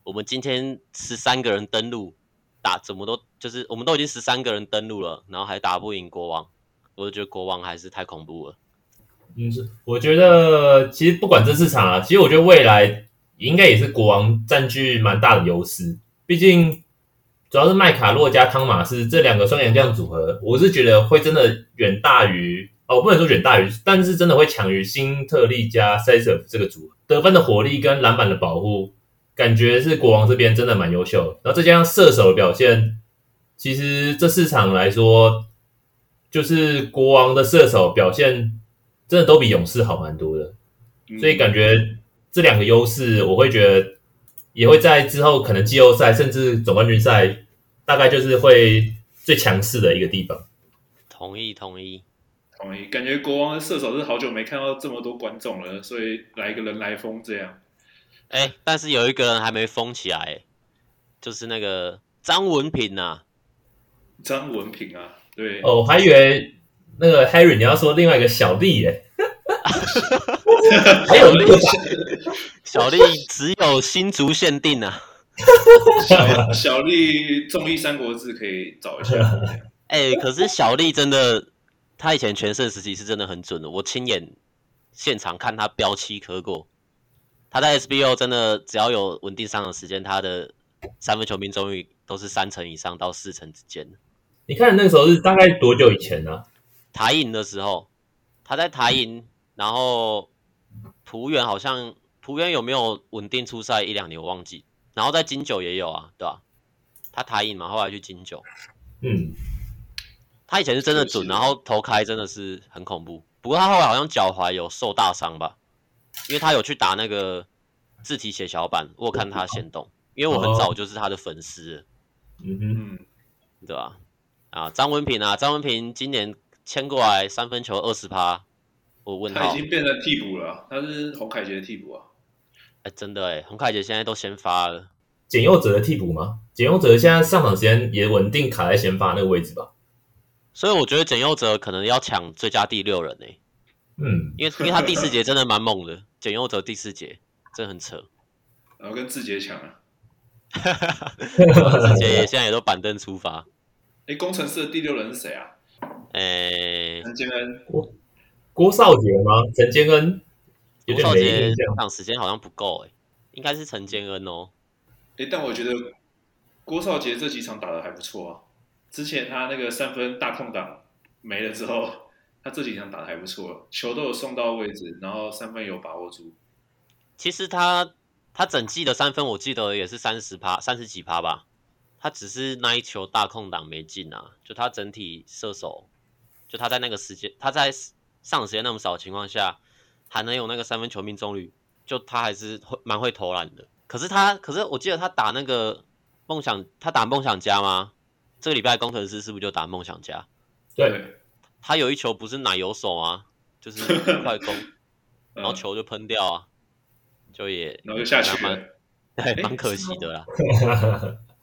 我们今天十三个人登录打，怎么都就是我们都已经十三个人登录了，然后还打不赢国王，我就觉得国王还是太恐怖了。嗯，我觉得其实不管这市场啊，其实我觉得未来应该也是国王占据蛮大的优势，毕竟主要是麦卡洛加汤马斯这两个双洋将组合，我是觉得会真的远大于哦，不能说远大于，但是真的会强于新特利加塞瑟这个组合，得分的火力跟篮板的保护，感觉是国王这边真的蛮优秀的。然后再加上射手的表现，其实这四场来说，就是国王的射手表现真的都比勇士好蛮多的，所以感觉这两个优势，我会觉得。也会在之后可能季后赛甚至总冠军赛，大概就是会最强势的一个地方。同意，同意，同意。感觉国王的射手是好久没看到这么多观众了，所以来一个人来疯这样。哎，但是有一个人还没疯起来，就是那个张文平呐、啊。张文平啊，对。哦，我还以为那个 Harry 你要说另外一个小丽耶。还有那个小丽只有新竹限定啊！小小丽综艺《三国志》可以找一下。哎、欸，可是小丽真的，他以前全盛时期是真的很准的。我亲眼现场看他飙七颗过。他在 SBO 真的只要有稳定上场时间，他的三分球命中率都是三成以上到四成之间。你看那时候是大概多久以前呢、啊？台银的时候，他在台银，然后璞园好像。璞园有没有稳定出赛一两年我忘记，然后在金九也有啊，对吧？他台银嘛，后来去金九，嗯，他以前是真的准，然后投开真的是很恐怖。不过他后来好像脚踝有受大伤吧，因为他有去打那个字体血小板，我看他先动，因为我很早就是他的粉丝，嗯哼，对吧？啊，张文平啊，张文平今年签过来三分球二十趴，我问他已经变成替补了，他是洪凯杰的替补啊。哎，真的哎，洪凯杰现在都先发了。简佑哲的替补吗？简佑哲现在上场时间也稳定卡在先发那个位置吧。所以我觉得简佑哲可能要抢最佳第六人呢。嗯，因为因为他第四节真的蛮猛的，简佑哲第四节真的很扯。然后跟志杰抢啊。志杰也现在也都板凳出发。哎，工程师的第六人是谁啊？哎，陈坚恩。郭郭少杰吗？陈坚恩。郭少杰上场时间好像不够哎，应该是陈坚恩哦。哎，但我觉得郭少杰这几场打的还不错啊。之前他那个三分大空档没了之后，他这几场打得还不错，球都有送到位置，然后三分有把握住。其实他他整季的三分我记得也是三十趴，三十几趴吧。他只是那一球大空档没进啊，就他整体射手，就他在那个时间，他在上场时间那么少的情况下。还能有那个三分球命中率，就他还是会蛮会投篮的。可是他，可是我记得他打那个梦想，他打梦想家吗？这个礼拜工程师是不是就打梦想家？对，他有一球不是奶油手啊，就是快攻，然后球就喷掉啊，就也然后就下去了，对，蛮可惜的啦。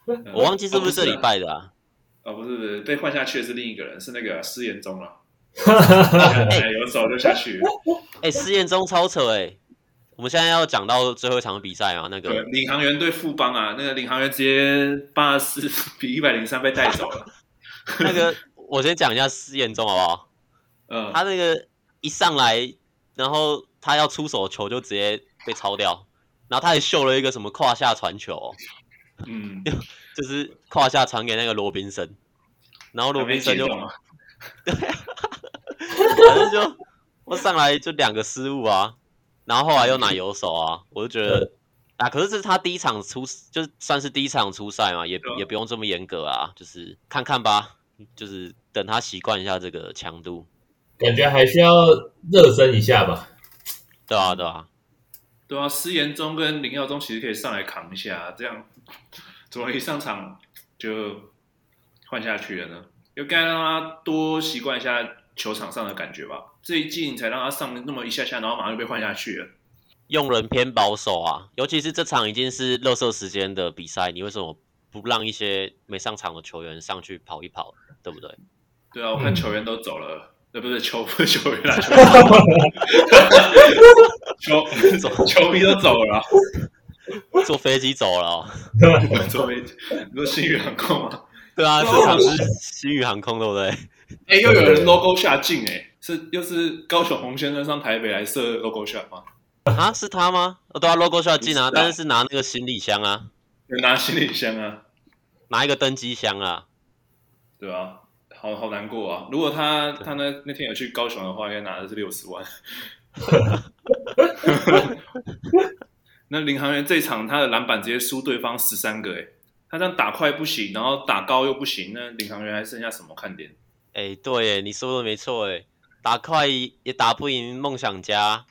我忘记是不是这礼拜的啊？哦，不是不是，被换下去的是另一个人，是那个施延中了。奶油手就下去。哎、欸，施延中超扯哎、欸！我们现在要讲到最后一场比赛啊，那个领航员对富邦啊，那个领航员直接八十四比一百零三被带走了。那个我先讲一下施延中好不好？嗯，他那个一上来，然后他要出手球就直接被抄掉，然后他还秀了一个什么胯下传球，嗯，就是胯下传给那个罗宾森，然后罗宾森就 对，反正就。我上来就两个失误啊，然后后来又拿油手啊，我就觉得啊，可是这是他第一场出，就算是第一场出赛嘛，也也不用这么严格啊，就是看看吧，就是等他习惯一下这个强度，感觉还需要热身一下吧。对啊，对啊，对啊，施延中跟林耀宗其实可以上来扛一下，这样 怎么一上场就换下去了呢？又该让他多习惯一下球场上的感觉吧。这一季你才让他上那么一下下，然后马上就被换下去了。用人偏保守啊，尤其是这场已经是垃圾时间的比赛，你为什么不让一些没上场的球员上去跑一跑，对不对？对啊，我看球员都走了，那、嗯、不是球不是球员啦，球球 球迷都走了，坐飞机走了、哦，坐飞机，你说星宇航空吗？对啊，这场是新宇航空，对不对？哎、欸，又有人 logo 下镜哎。是又是高雄洪先生上台北来设 logo shot 吗？啊，是他吗？哦，对啊，logo shot 进啊，但是是拿那个行李箱啊，拿行李箱啊。拿一个登机箱啊，对啊，好好难过啊！如果他他那那天有去高雄的话，应该拿的是六十万。那领航员这场他的篮板直接输对方十三个，哎，他这样打快不行，然后打高又不行，那领航员还剩下什么看点？哎，对，你说的没错，哎，打快也打不赢梦想家，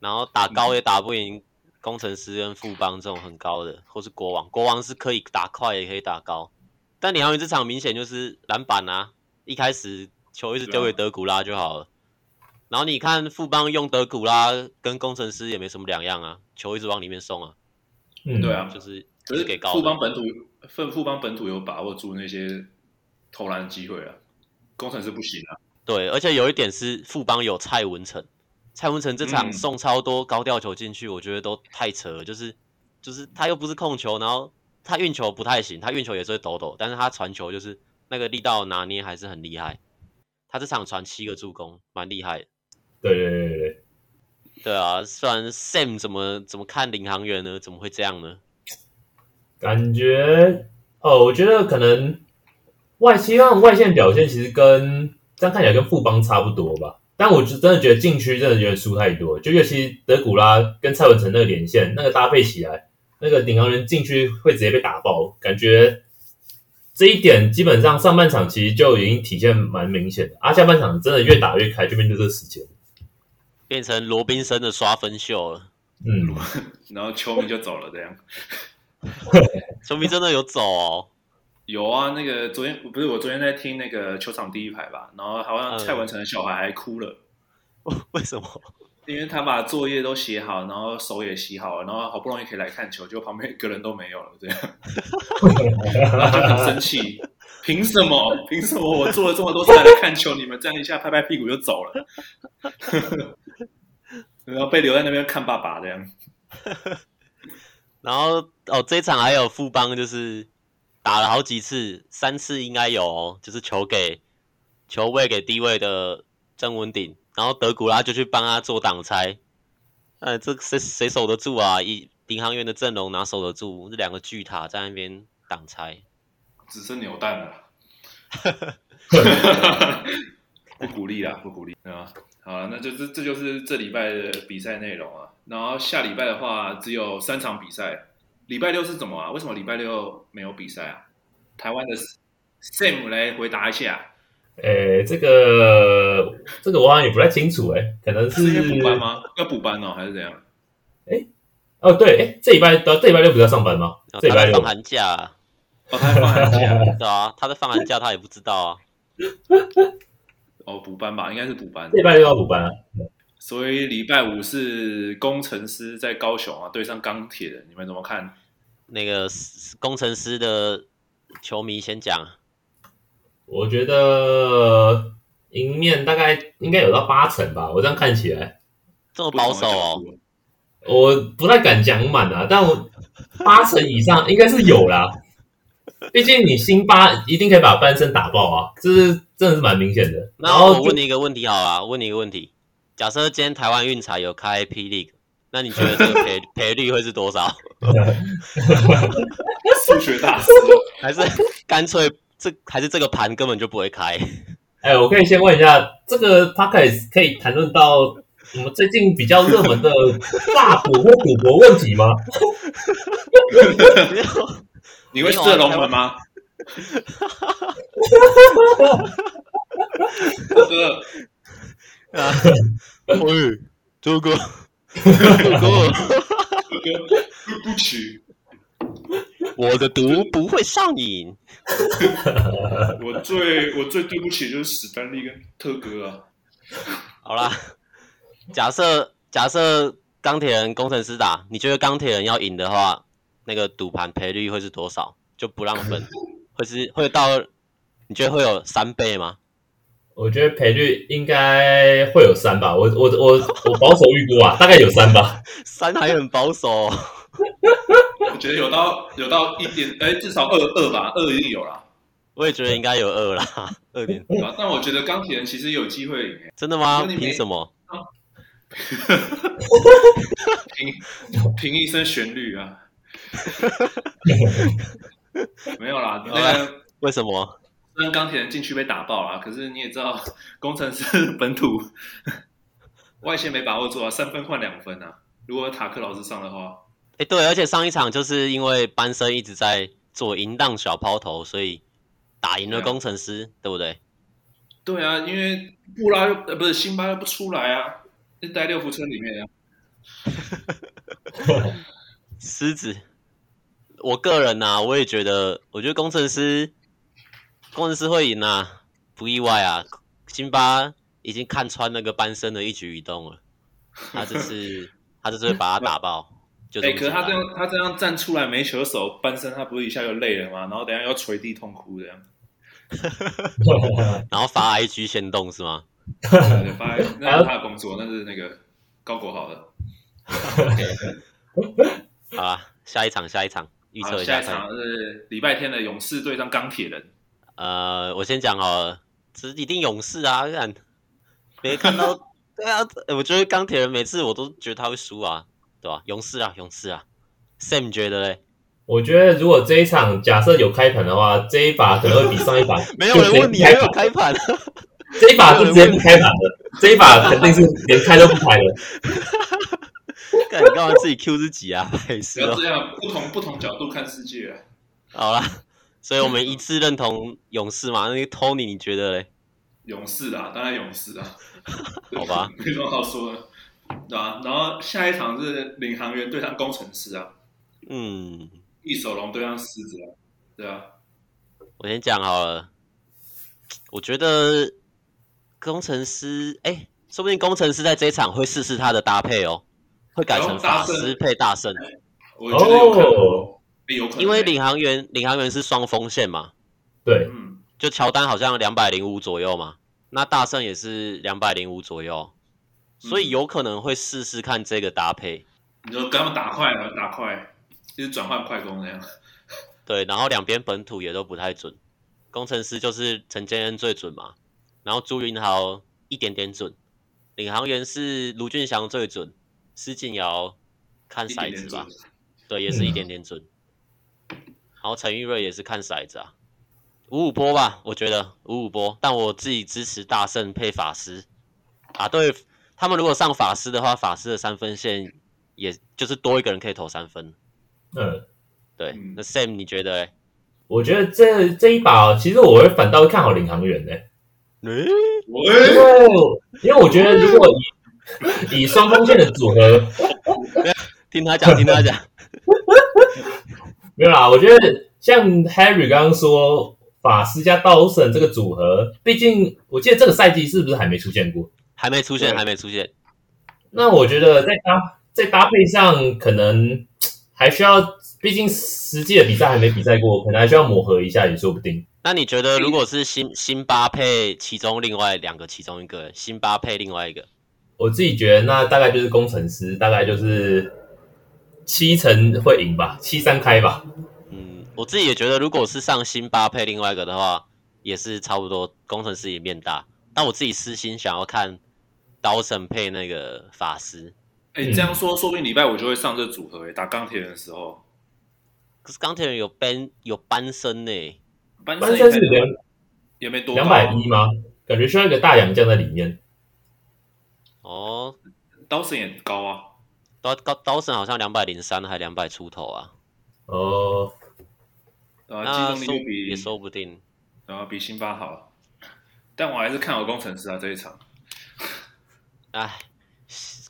然后打高也打不赢工程师跟富邦这种很高的，或是国王，国王是可以打快也可以打高，但领航员这场明显就是篮板啊，一开始球一直丢给德古拉就好了。然后你看富邦用德古拉跟工程师也没什么两样啊，球一直往里面送啊。嗯，对啊，就是就是给高。富邦本土，富富邦本土有把握住那些投篮机会啊，工程师不行啊。对，而且有一点是富邦有蔡文成，蔡文成这场送超多高吊球进去，我觉得都太扯了。就是就是他又不是控球，然后他运球不太行，他运球也是会抖抖，但是他传球就是那个力道拿捏还是很厉害。他这场传七个助攻，蛮厉害对对对对，对啊，虽然 Sam 怎么怎么看领航员呢？怎么会这样呢？感觉哦，我觉得可能外希望外线表现其实跟这样看起来跟富邦差不多吧，但我就真的觉得禁区真的有点输太多，就尤其德古拉跟蔡文成那个连线那个搭配起来，那个领航人禁区会直接被打爆，感觉这一点基本上上半场其实就已经体现蛮明显的，啊，下半场真的越打越开，就变成这个时间。变成罗宾森的刷分秀了，嗯，然后球迷就走了，这样，球迷真的有走哦？有啊，那个昨天不是我昨天在听那个球场第一排吧，然后好像蔡文成的小孩还哭了，嗯、为什么？因为他把作业都写好，然后手也洗好了，然后好不容易可以来看球，结果旁边一个人都没有了，这样，然后就很生气，凭什么？凭什么我做了这么多次来看球，你们这样一下拍拍屁股就走了？然后被留在那边看爸爸这样，然后哦，这一场还有富邦，就是打了好几次，三次应该有哦，就是球给球位给低位的郑文鼎，然后德古拉就去帮他做挡拆，哎，这谁谁守得住啊？以领航员的阵容哪守得住？这两个巨塔在那边挡拆，只剩扭蛋了，不鼓励啦，不鼓励，对吧？好了，那就这这就是这礼拜的比赛内容啊。然后下礼拜的话，只有三场比赛。礼拜六是怎么啊？为什么礼拜六没有比赛啊？台湾的 Sam 来回答一下。诶，这个这个我好像也不太清楚诶，可能是要补班吗？要补班哦，还是怎样？诶，哦对，诶，这礼拜到这礼拜六不是要上班吗？哦、这礼拜六放寒假。哦，他放寒假。对啊，他在放寒假，他也不知道啊。哦，补班吧，应该是补班。礼拜六要补班啊。所以礼拜五是工程师在高雄啊，对上钢铁人，你们怎么看？那个工程师的球迷先讲。我觉得赢面大概应该有到八成吧，我这样看起来。这么保守哦？我不太敢讲满啊，但我八成以上应该是有啦。毕竟你辛巴一定可以把班森打爆啊，这是真的是蛮明显的。那我问你一个问题好了，我问你一个问题：假设今天台湾运彩有开 P League，那你觉得这个 赔赔率会是多少？数学大师，还是干脆这还是这个盘根本就不会开？哎、欸，我可以先问一下，这个 Podcast 可以谈论到我们最近比较热门的大赌或赌博问题吗？你会射龙门吗？哥啊，喂，周哥，周哥，对不起，我的毒不会上瘾。我最我最对不起就是史丹利跟特哥啊。好啦，假设假设钢铁人工程师打，你觉得钢铁人要赢的话？那个赌盘赔率会是多少？就不让分，会是会到？你觉得会有三倍吗？我觉得赔率应该会有三吧。我我我我保守预估啊，大概有三吧。三还很保守。我觉得有到有到一点，哎，至少二二吧，二一定有啦。我也觉得应该有二啦，二点。但我觉得钢铁人其实有机会赢。真的吗？凭什么？凭凭一声旋律啊！没有啦，那个为什么？虽然钢铁人禁区被打爆了，可是你也知道，工程师本土外线没把握住啊，三分换两分啊。如果塔克老师上的话，哎，对，而且上一场就是因为班森一直在做淫荡小抛投，所以打赢了攻城狮，对，对不对？对啊，因为布拉又呃不是辛巴又不出来啊，就待六福村里面啊。狮子，我个人呐、啊，我也觉得，我觉得工程师工程师会赢啊，不意外啊。辛巴已经看穿那个班森的一举一动了，他这次他这次会把他打爆。哎、欸，可是他这样他这样站出来没球手，班森他不是一下就累了吗？然后等下要捶地痛哭这样。然后发 IG 先动是吗？对，发 IG, 那是他的工作，那是那个高国豪的。好啊，下一场，下一场，预测一下。下一场是礼拜天的勇士对上钢铁人。呃，我先讲哦，这一定勇士啊！看，没看到，对啊，我觉得钢铁人每次我都觉得他会输啊，对吧？勇士啊，勇士啊，Sam 觉得嘞？我觉得如果这一场假设有开盘的话，这一把可能会比上一把 没有人问你还有开盘，这一把是直接不开盘的，这一把肯定是连开都不开的。干你干嘛自己 Q 自己啊？不要这样，不同不同角度看世界啊。好啦，所以我们一致认同勇士嘛。那个 Tony 你觉得嘞？勇士啊，当然勇士啊。好吧，没什么好说的，对吧？然后下一场是领航员对上工程师啊。嗯。一手龙对上狮子啊，对啊，我先讲好了。我觉得工程师，哎、欸，说不定工程师在这一场会试试他的搭配哦，会改成法师配大圣。我觉得有可能，哦欸、有可能，因为领航员领航员是双锋线嘛，对，嗯，就乔丹好像两百零五左右嘛，那大圣也是两百零五左右，所以有可能会试试看这个搭配。你就跟他们打快了，打快。就是转换快攻那样，对，然后两边本土也都不太准，工程师就是陈建恩最准嘛，然后朱云豪一点点准，领航员是卢俊祥最准，施晋尧看骰子吧，对，也是一点点准，嗯、然后陈玉瑞也是看骰子啊，五五波吧，我觉得五五波，但我自己支持大圣配法师。啊，对他们如果上法师的话，法师的三分线也就是多一个人可以投三分。嗯，对，那 Sam 你觉得？我觉得这这一把，其实我会反倒会看好领航员呢。嗯，因为因为我觉得如果以 以双锋线的组合，听他讲，听他讲，没有啦。我觉得像 Harry 刚刚说法师加道神这个组合，毕竟我记得这个赛季是不是还没出现过？还没出现，还没出现。那我觉得在搭在搭配上可能。还需要，毕竟实际的比赛还没比赛过，可能还需要磨合一下也说不定。那你觉得，如果是辛辛巴配其中另外两个，其中一个辛巴配另外一个，我自己觉得那大概就是工程师，大概就是七成会赢吧，七三开吧。嗯，我自己也觉得，如果是上辛巴配另外一个的话，也是差不多工程师也面大。但我自己私心想要看刀神配那个法师。哎，你这样说，说不定礼拜五就会上这组合诶，打钢铁人的时候。可是钢铁人有班有班身呢，班身是两也没多两百一吗？感觉需要一个大洋将在里面。哦，刀神也高啊，刀刀刀神好像两百零三还两百出头啊。哦，啊，也说不定，然后比辛巴好，但我还是看好工程师啊这一场。哎。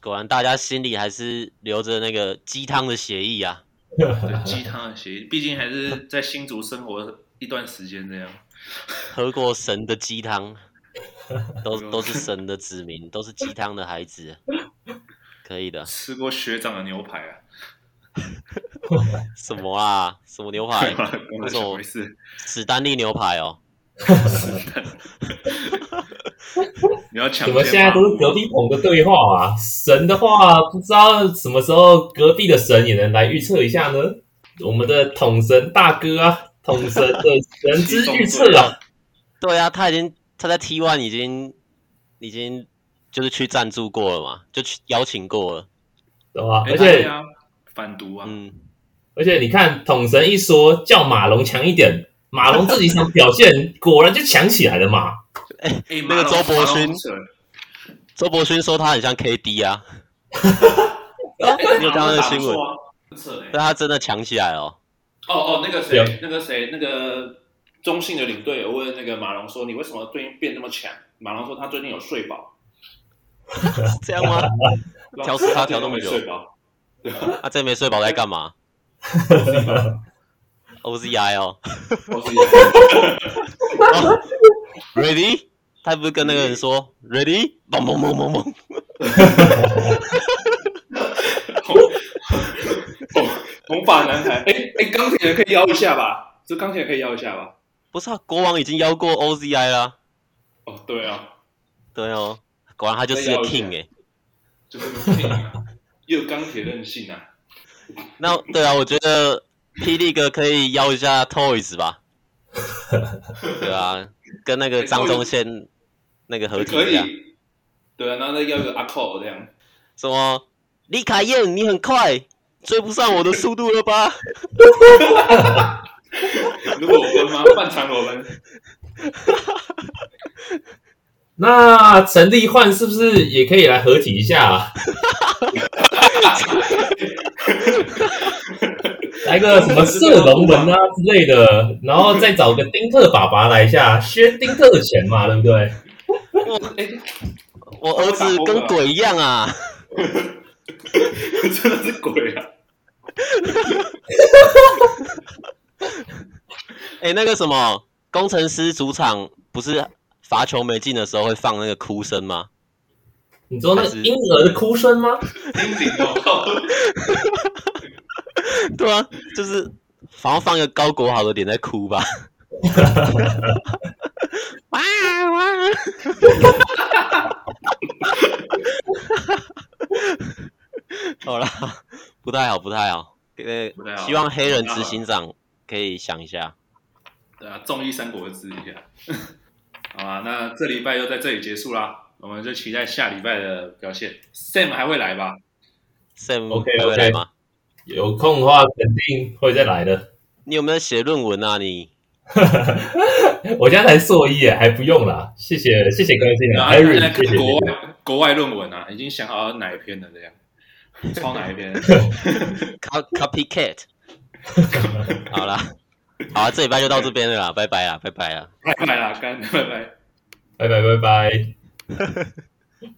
果然，大家心里还是留着那个鸡汤的协议啊。鸡汤的协议，毕竟还是在新竹生活一段时间，这样喝过神的鸡汤，都都是神的子民，都是鸡汤的孩子，可以的。吃过学长的牛排啊？什么啊？什么牛排？为什么？史丹利牛排哦。你要抢？怎么现在都是隔壁棚的对话啊？神的话，不知道什么时候隔壁的神也能来预测一下呢？我们的统神大哥啊，统神的神之预测啊！对啊，他已经他在 T One 已经已经就是去赞助过了嘛，就去邀请过了，对吧？而且反毒啊，嗯，而且你看，统神一说叫马龙强一点，马龙这几场表现果然就强起来了嘛。哎、欸，那个周伯勋，周伯勋说他很像 KD 啊。你有刚刚的新闻？但他真的强起来哦。哦哦，那个谁，那个谁，那个中性的领队有问那个马龙说：“你为什么最近变那么强？”马龙说：“他最近有睡饱。”这样吗？调时差调那么久，他真没睡饱在干嘛？OZI 哦，Ready？他不是跟那个人说 Ready？嘣嘣嘣嘣嘣！红红发男孩，哎哎，钢铁人可以邀一下吧？这钢铁可以邀一下吧？不是啊，国王已经邀过 OZI 啦。哦，对啊，对哦。果然他就是个 king 哎、欸，就是个 king 啊，又有钢铁韧性啊。那对啊，我觉得霹雳哥可以邀一下 Toys 吧。对啊，跟那个张宗宪那个合体一样。对啊，然后再邀个阿扣这样。什么？李凯燕，你很快，追不上我的速度了吧？如果我分吗？半场我们。那陈立焕是不是也可以来合体一下、啊？来个什么射龙门啊之类的，然后再找个丁特爸爸来一下，削丁特的钱嘛，对不对？我我儿子跟鬼一样啊！真的是鬼啊！哎、欸，那个什么工程师主场不是？罚球没进的时候会放那个哭声吗？你说那是婴儿的哭声吗？对啊，就是好像放一个高国豪的脸在哭吧。哇 哇！好了，不太好，不太好。呃，希望黑人执行长可以想一下。对啊，综艺三国志一下。好啊，那这礼拜就在这里结束啦，我们就期待下礼拜的表现。Sam 还会来吧？Sam OK OK 吗？有空的话肯定会再来的。你有没有写论文啊？你？我现在才硕一耶，还不用啦。谢谢谢谢关心啊。还是在看国外国外论文啊？已经想好哪一篇了这样？抄哪一篇？Copycat。好啦。好啊，这礼拜就到这边了啦，拜拜啦，拜拜啦，拜拜啦，干，拜拜，拜拜拜拜。